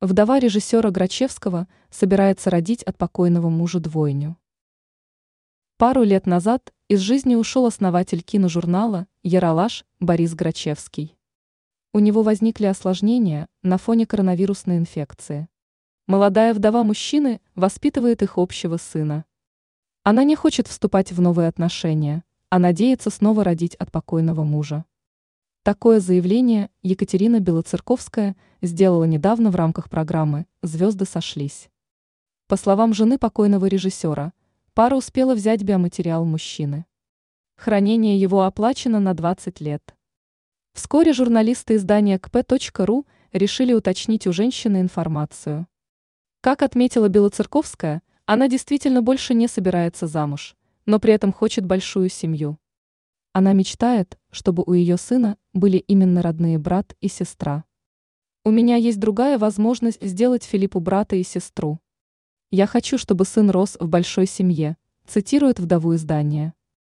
Вдова режиссера Грачевского собирается родить от покойного мужа двойню. Пару лет назад из жизни ушел основатель киножурнала «Яралаш» Борис Грачевский. У него возникли осложнения на фоне коронавирусной инфекции. Молодая вдова мужчины воспитывает их общего сына. Она не хочет вступать в новые отношения, а надеется снова родить от покойного мужа. Такое заявление Екатерина Белоцерковская сделала недавно в рамках программы «Звезды сошлись». По словам жены покойного режиссера, пара успела взять биоматериал мужчины. Хранение его оплачено на 20 лет. Вскоре журналисты издания kp.ru решили уточнить у женщины информацию. Как отметила Белоцерковская, она действительно больше не собирается замуж, но при этом хочет большую семью. Она мечтает, чтобы у ее сына были именно родные брат и сестра. У меня есть другая возможность сделать Филиппу брата и сестру. Я хочу, чтобы сын рос в большой семье, цитирует вдову издания.